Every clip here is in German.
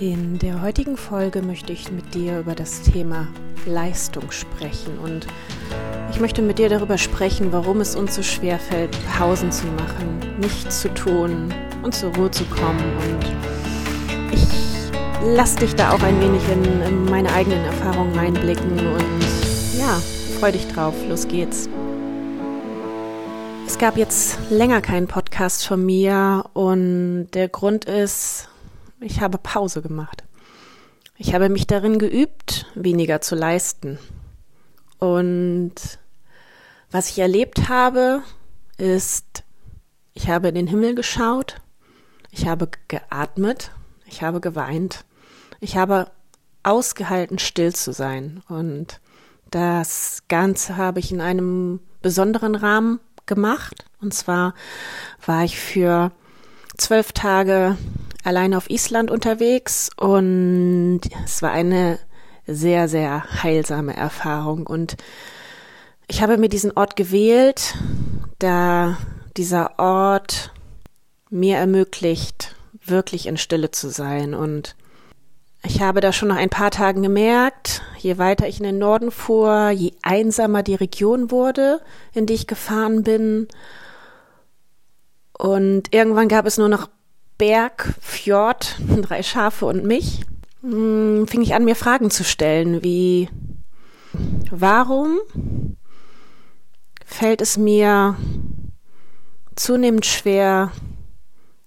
In der heutigen Folge möchte ich mit dir über das Thema Leistung sprechen. Und ich möchte mit dir darüber sprechen, warum es uns so schwer fällt, Pausen zu machen, nichts zu tun und zur Ruhe zu kommen. Und ich lass dich da auch ein wenig in, in meine eigenen Erfahrungen reinblicken und ja, freu dich drauf, los geht's. Es gab jetzt länger keinen Podcast von mir und der Grund ist, ich habe Pause gemacht. Ich habe mich darin geübt, weniger zu leisten. Und was ich erlebt habe, ist, ich habe in den Himmel geschaut, ich habe geatmet, ich habe geweint, ich habe ausgehalten, still zu sein. Und das Ganze habe ich in einem besonderen Rahmen gemacht. Und zwar war ich für zwölf Tage allein auf Island unterwegs und es war eine sehr, sehr heilsame Erfahrung. Und ich habe mir diesen Ort gewählt, da dieser Ort mir ermöglicht, wirklich in Stille zu sein. Und ich habe da schon nach ein paar Tagen gemerkt, je weiter ich in den Norden fuhr, je einsamer die Region wurde, in die ich gefahren bin. Und irgendwann gab es nur noch Berg, Fjord, drei Schafe und mich, hm, fing ich an, mir Fragen zu stellen, wie warum fällt es mir zunehmend schwer,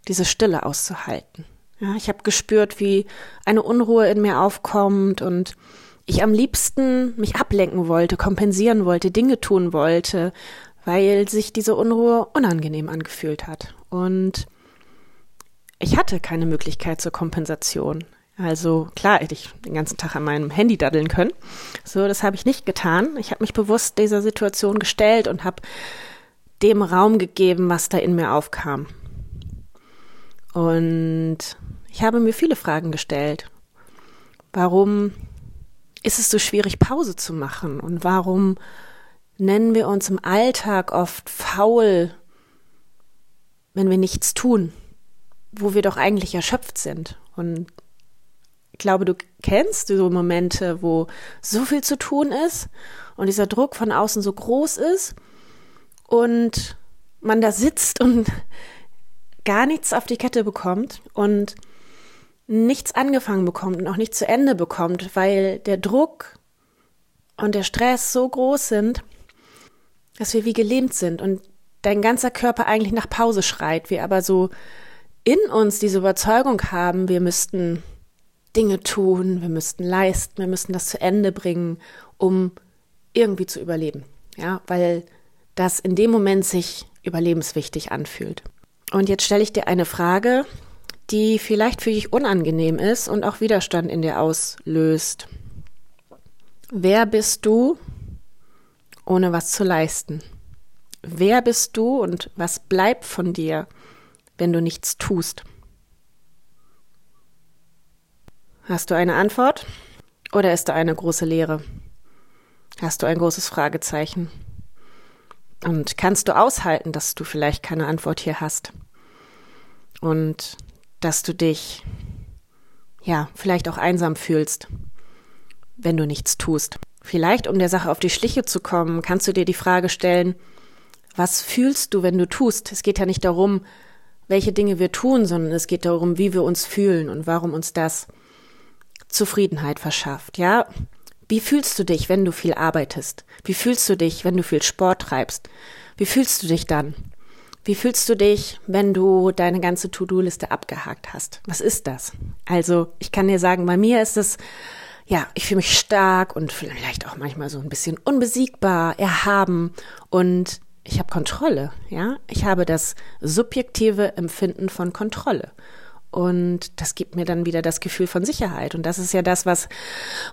diese Stille auszuhalten. Ja, ich habe gespürt, wie eine Unruhe in mir aufkommt und ich am liebsten mich ablenken wollte, kompensieren wollte, Dinge tun wollte, weil sich diese Unruhe unangenehm angefühlt hat. Und ich hatte keine Möglichkeit zur Kompensation. Also klar, hätte ich den ganzen Tag an meinem Handy daddeln können. So, das habe ich nicht getan. Ich habe mich bewusst dieser Situation gestellt und habe dem Raum gegeben, was da in mir aufkam. Und ich habe mir viele Fragen gestellt. Warum ist es so schwierig, Pause zu machen? Und warum nennen wir uns im Alltag oft faul, wenn wir nichts tun? Wo wir doch eigentlich erschöpft sind. Und ich glaube, du kennst so Momente, wo so viel zu tun ist und dieser Druck von außen so groß ist und man da sitzt und gar nichts auf die Kette bekommt und nichts angefangen bekommt und auch nicht zu Ende bekommt, weil der Druck und der Stress so groß sind, dass wir wie gelähmt sind und dein ganzer Körper eigentlich nach Pause schreit, wir aber so in uns diese Überzeugung haben, wir müssten Dinge tun, wir müssten leisten, wir müssten das zu Ende bringen, um irgendwie zu überleben. Ja, weil das in dem Moment sich überlebenswichtig anfühlt. Und jetzt stelle ich dir eine Frage, die vielleicht für dich unangenehm ist und auch Widerstand in dir auslöst. Wer bist du, ohne was zu leisten? Wer bist du und was bleibt von dir, wenn du nichts tust? Hast du eine Antwort oder ist da eine große Leere? Hast du ein großes Fragezeichen? Und kannst du aushalten, dass du vielleicht keine Antwort hier hast? Und dass du dich, ja, vielleicht auch einsam fühlst, wenn du nichts tust. Vielleicht, um der Sache auf die Schliche zu kommen, kannst du dir die Frage stellen, was fühlst du, wenn du tust? Es geht ja nicht darum, welche Dinge wir tun, sondern es geht darum, wie wir uns fühlen und warum uns das Zufriedenheit verschafft. Ja, wie fühlst du dich, wenn du viel arbeitest? Wie fühlst du dich, wenn du viel Sport treibst? Wie fühlst du dich dann? Wie fühlst du dich, wenn du deine ganze To-Do-Liste abgehakt hast? Was ist das? Also, ich kann dir sagen, bei mir ist es, ja, ich fühle mich stark und vielleicht auch manchmal so ein bisschen unbesiegbar, erhaben und ich habe Kontrolle, ja. Ich habe das subjektive Empfinden von Kontrolle. Und das gibt mir dann wieder das Gefühl von Sicherheit. Und das ist ja das, was,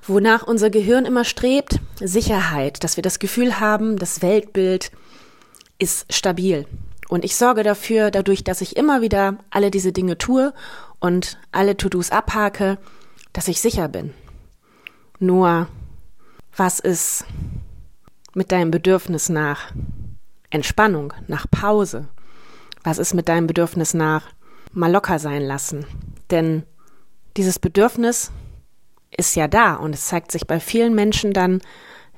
wonach unser Gehirn immer strebt. Sicherheit. Dass wir das Gefühl haben, das Weltbild ist stabil. Und ich sorge dafür, dadurch, dass ich immer wieder alle diese Dinge tue und alle To-Dos abhake, dass ich sicher bin. Nur, was ist mit deinem Bedürfnis nach Entspannung, nach Pause? Was ist mit deinem Bedürfnis nach mal locker sein lassen? Denn dieses Bedürfnis ist ja da und es zeigt sich bei vielen Menschen dann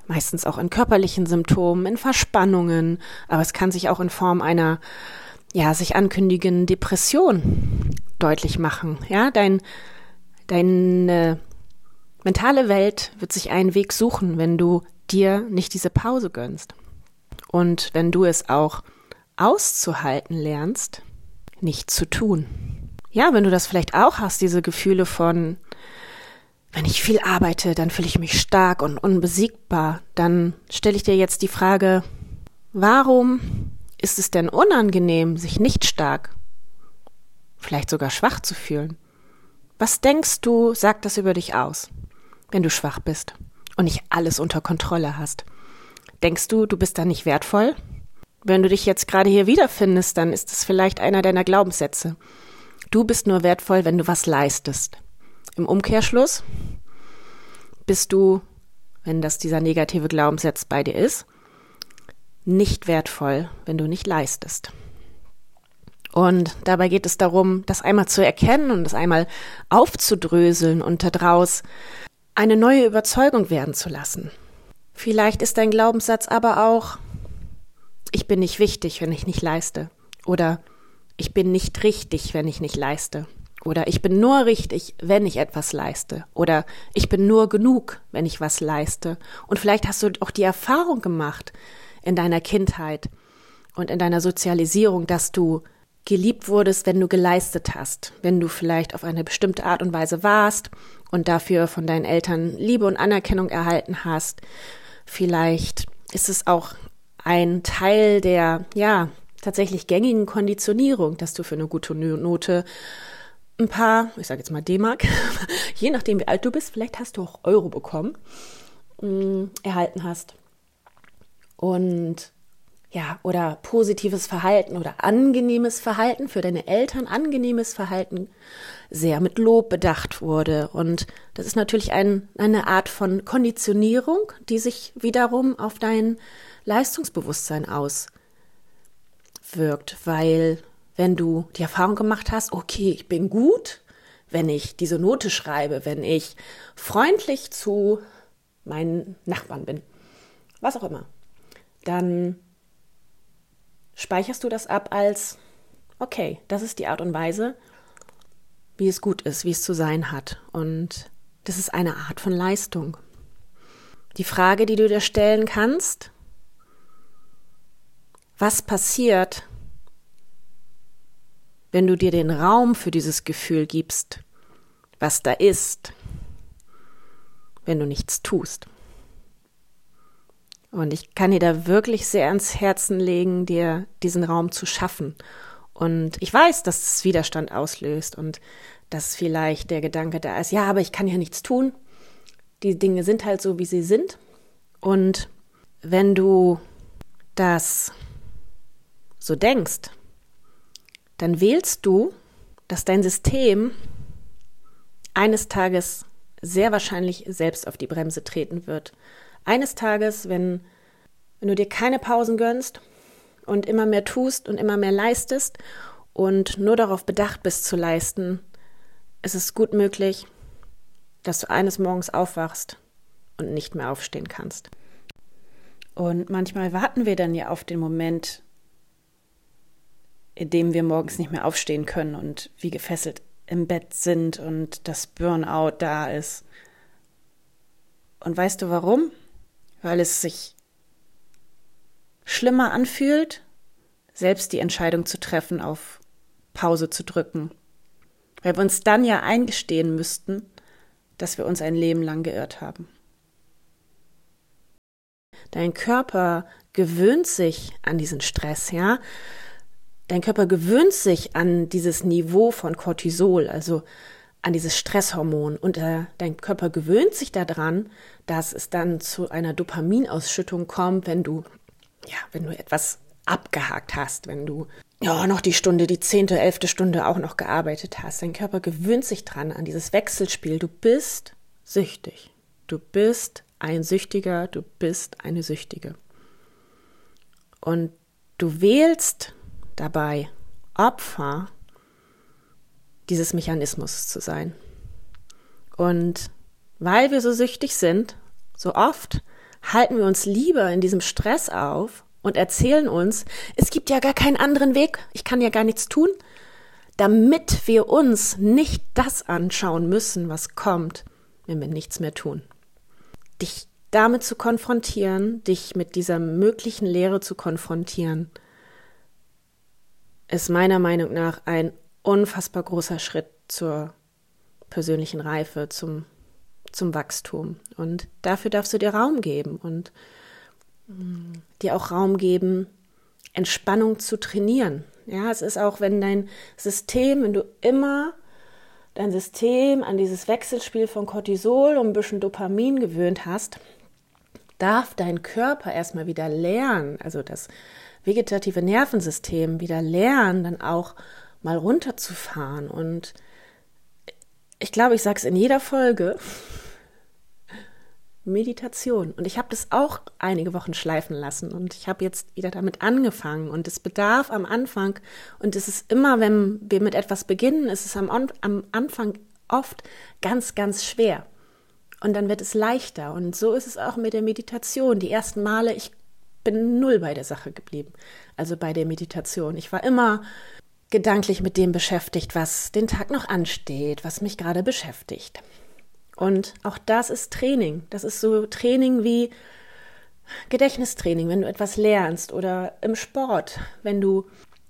meistens auch in körperlichen Symptomen, in Verspannungen, aber es kann sich auch in Form einer ja, sich ankündigenden Depression deutlich machen. Ja, dein deine mentale Welt wird sich einen Weg suchen, wenn du dir nicht diese Pause gönnst. Und wenn du es auch auszuhalten lernst, nicht zu tun. Ja, wenn du das vielleicht auch hast, diese Gefühle von, wenn ich viel arbeite, dann fühle ich mich stark und unbesiegbar, dann stelle ich dir jetzt die Frage, warum ist es denn unangenehm, sich nicht stark, vielleicht sogar schwach zu fühlen? Was denkst du, sagt das über dich aus, wenn du schwach bist und nicht alles unter Kontrolle hast? Denkst du, du bist da nicht wertvoll? Wenn du dich jetzt gerade hier wiederfindest, dann ist es vielleicht einer deiner Glaubenssätze. Du bist nur wertvoll, wenn du was leistest. Im Umkehrschluss bist du, wenn das dieser negative Glaubenssatz bei dir ist, nicht wertvoll, wenn du nicht leistest. Und dabei geht es darum, das einmal zu erkennen und das einmal aufzudröseln und daraus eine neue Überzeugung werden zu lassen. Vielleicht ist dein Glaubenssatz aber auch, ich bin nicht wichtig, wenn ich nicht leiste. Oder ich bin nicht richtig, wenn ich nicht leiste. Oder ich bin nur richtig, wenn ich etwas leiste. Oder ich bin nur genug, wenn ich was leiste. Und vielleicht hast du auch die Erfahrung gemacht in deiner Kindheit und in deiner Sozialisierung, dass du geliebt wurdest, wenn du geleistet hast, wenn du vielleicht auf eine bestimmte Art und Weise warst und dafür von deinen Eltern Liebe und Anerkennung erhalten hast. Vielleicht ist es auch ein Teil der, ja, tatsächlich gängigen Konditionierung, dass du für eine gute Note ein paar, ich sage jetzt mal D-Mark, je nachdem wie alt du bist, vielleicht hast du auch Euro bekommen, äh, erhalten hast. Und ja, oder positives Verhalten oder angenehmes Verhalten für deine Eltern, angenehmes Verhalten sehr mit Lob bedacht wurde. Und das ist natürlich ein, eine Art von Konditionierung, die sich wiederum auf dein Leistungsbewusstsein aus wirkt, weil wenn du die Erfahrung gemacht hast, okay, ich bin gut, wenn ich diese Note schreibe, wenn ich freundlich zu meinen Nachbarn bin, was auch immer, dann speicherst du das ab als, okay, das ist die Art und Weise, wie es gut ist, wie es zu sein hat. Und das ist eine Art von Leistung. Die Frage, die du dir stellen kannst, was passiert, wenn du dir den Raum für dieses Gefühl gibst, was da ist, wenn du nichts tust. Und ich kann dir da wirklich sehr ans Herzen legen, dir diesen Raum zu schaffen. Und ich weiß, dass es Widerstand auslöst und dass vielleicht der Gedanke da ist, ja, aber ich kann ja nichts tun. Die Dinge sind halt so, wie sie sind. Und wenn du das so denkst, dann wählst du, dass dein System eines Tages sehr wahrscheinlich selbst auf die Bremse treten wird. Eines Tages, wenn, wenn du dir keine Pausen gönnst und immer mehr tust und immer mehr leistest und nur darauf bedacht bist zu leisten, ist es gut möglich, dass du eines Morgens aufwachst und nicht mehr aufstehen kannst. Und manchmal warten wir dann ja auf den Moment, in dem wir morgens nicht mehr aufstehen können und wie gefesselt im Bett sind und das Burnout da ist. Und weißt du warum? Weil es sich schlimmer anfühlt, selbst die Entscheidung zu treffen, auf Pause zu drücken. Weil wir uns dann ja eingestehen müssten, dass wir uns ein Leben lang geirrt haben. Dein Körper gewöhnt sich an diesen Stress, ja. Dein Körper gewöhnt sich an dieses Niveau von Cortisol, also an dieses Stresshormon. Und äh, dein Körper gewöhnt sich daran, dass es dann zu einer Dopaminausschüttung kommt, wenn du, ja, wenn du etwas abgehakt hast, wenn du ja noch die Stunde, die zehnte, elfte Stunde auch noch gearbeitet hast. Dein Körper gewöhnt sich dran an dieses Wechselspiel. Du bist süchtig. Du bist ein Süchtiger, du bist eine Süchtige. Und du wählst dabei Opfer dieses Mechanismus zu sein. Und weil wir so süchtig sind, so oft halten wir uns lieber in diesem Stress auf und erzählen uns, es gibt ja gar keinen anderen Weg, ich kann ja gar nichts tun, damit wir uns nicht das anschauen müssen, was kommt, wenn wir nichts mehr tun. Dich damit zu konfrontieren, dich mit dieser möglichen Lehre zu konfrontieren, ist meiner Meinung nach ein unfassbar großer Schritt zur persönlichen Reife, zum, zum Wachstum. Und dafür darfst du dir Raum geben und mm, dir auch Raum geben, Entspannung zu trainieren. Ja, es ist auch, wenn dein System, wenn du immer dein System an dieses Wechselspiel von Cortisol und ein bisschen Dopamin gewöhnt hast, darf dein Körper erstmal wieder lernen, also das vegetative Nervensystem wieder lernen, dann auch mal runterzufahren. Und ich glaube, ich sage es in jeder Folge. Meditation. Und ich habe das auch einige Wochen schleifen lassen und ich habe jetzt wieder damit angefangen. Und es bedarf am Anfang, und es ist immer, wenn wir mit etwas beginnen, ist es am, am Anfang oft ganz, ganz schwer. Und dann wird es leichter. Und so ist es auch mit der Meditation. Die ersten Male, ich bin null bei der Sache geblieben. Also bei der Meditation. Ich war immer gedanklich mit dem beschäftigt, was den Tag noch ansteht, was mich gerade beschäftigt. Und auch das ist Training. Das ist so Training wie Gedächtnistraining, wenn du etwas lernst oder im Sport, wenn du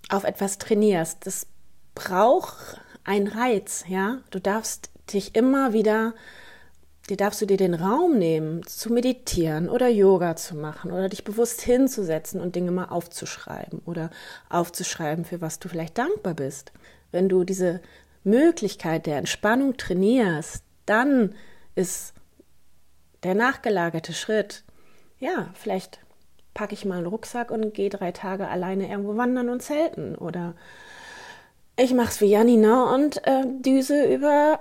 auf etwas trainierst. Das braucht einen Reiz, ja. Du darfst dich immer wieder dir darfst du dir den Raum nehmen, zu meditieren oder Yoga zu machen oder dich bewusst hinzusetzen und Dinge mal aufzuschreiben oder aufzuschreiben, für was du vielleicht dankbar bist. Wenn du diese Möglichkeit der Entspannung trainierst, dann ist der nachgelagerte Schritt, ja, vielleicht packe ich mal einen Rucksack und gehe drei Tage alleine irgendwo wandern und zelten oder ich mach's wie Janina und äh, düse über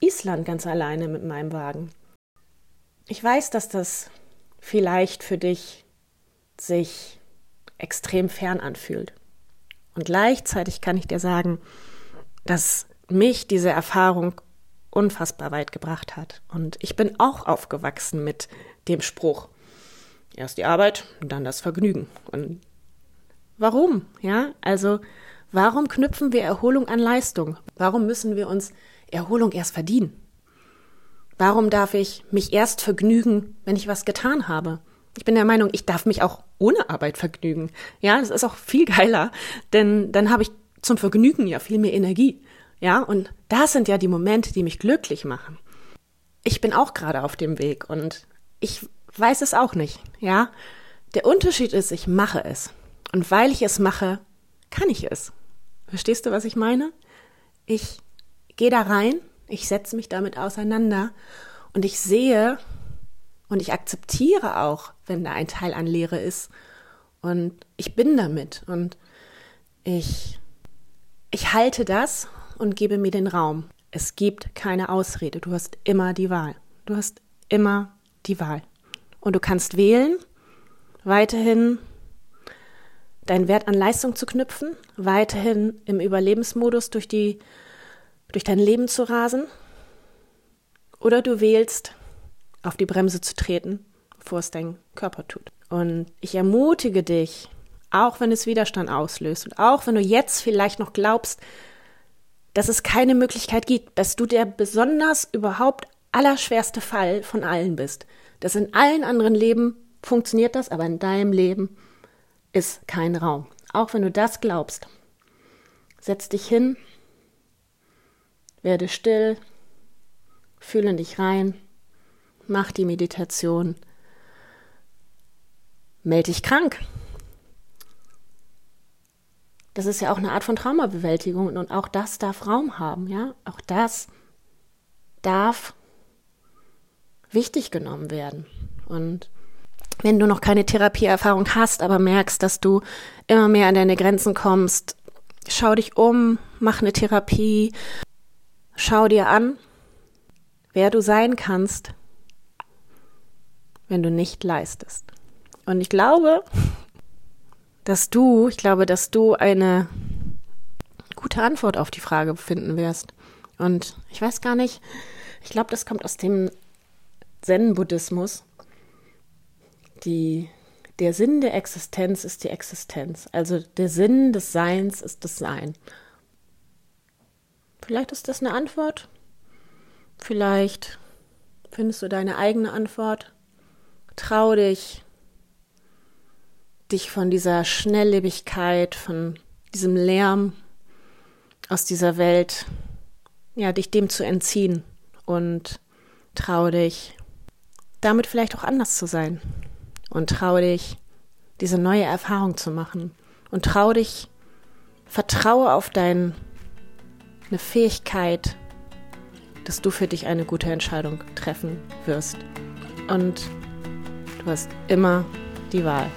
Island ganz alleine mit meinem Wagen. Ich weiß, dass das vielleicht für dich sich extrem fern anfühlt. Und gleichzeitig kann ich dir sagen, dass mich diese Erfahrung unfassbar weit gebracht hat. Und ich bin auch aufgewachsen mit dem Spruch, erst die Arbeit, dann das Vergnügen. Und warum? Ja, also warum knüpfen wir Erholung an Leistung? Warum müssen wir uns Erholung erst verdienen? Warum darf ich mich erst vergnügen, wenn ich was getan habe? Ich bin der Meinung, ich darf mich auch ohne Arbeit vergnügen. Ja, das ist auch viel geiler, denn dann habe ich zum Vergnügen ja viel mehr Energie. Ja, und das sind ja die Momente, die mich glücklich machen. Ich bin auch gerade auf dem Weg und ich weiß es auch nicht. Ja, der Unterschied ist, ich mache es. Und weil ich es mache, kann ich es. Verstehst du, was ich meine? Ich gehe da rein, ich setze mich damit auseinander und ich sehe und ich akzeptiere auch, wenn da ein Teil an Leere ist und ich bin damit und ich ich halte das und gebe mir den Raum. Es gibt keine Ausrede. Du hast immer die Wahl. Du hast immer die Wahl. Und du kannst wählen, weiterhin deinen Wert an Leistung zu knüpfen, weiterhin im Überlebensmodus durch die durch dein Leben zu rasen oder du wählst, auf die Bremse zu treten, bevor es dein Körper tut. Und ich ermutige dich, auch wenn es Widerstand auslöst und auch wenn du jetzt vielleicht noch glaubst, dass es keine Möglichkeit gibt, dass du der besonders überhaupt allerschwerste Fall von allen bist. Dass in allen anderen Leben funktioniert das, aber in deinem Leben ist kein Raum. Auch wenn du das glaubst, setz dich hin werde still, fühle dich rein, mach die Meditation, melde dich krank. Das ist ja auch eine Art von Traumabewältigung und auch das darf Raum haben, ja? Auch das darf wichtig genommen werden. Und wenn du noch keine Therapieerfahrung hast, aber merkst, dass du immer mehr an deine Grenzen kommst, schau dich um, mach eine Therapie, Schau dir an, wer du sein kannst, wenn du nicht leistest. Und ich glaube, dass du, ich glaube, dass du eine gute Antwort auf die Frage finden wirst. Und ich weiß gar nicht, Ich glaube, das kommt aus dem Zen-Buddhismus. Der Sinn der Existenz ist die Existenz. Also der Sinn des Seins ist das Sein. Vielleicht ist das eine Antwort. Vielleicht findest du deine eigene Antwort. Trau dich, dich von dieser Schnelllebigkeit, von diesem Lärm aus dieser Welt, ja, dich dem zu entziehen und trau dich, damit vielleicht auch anders zu sein und trau dich, diese neue Erfahrung zu machen und trau dich, vertraue auf deine Fähigkeit, dass du für dich eine gute Entscheidung treffen wirst. Und du hast immer die Wahl.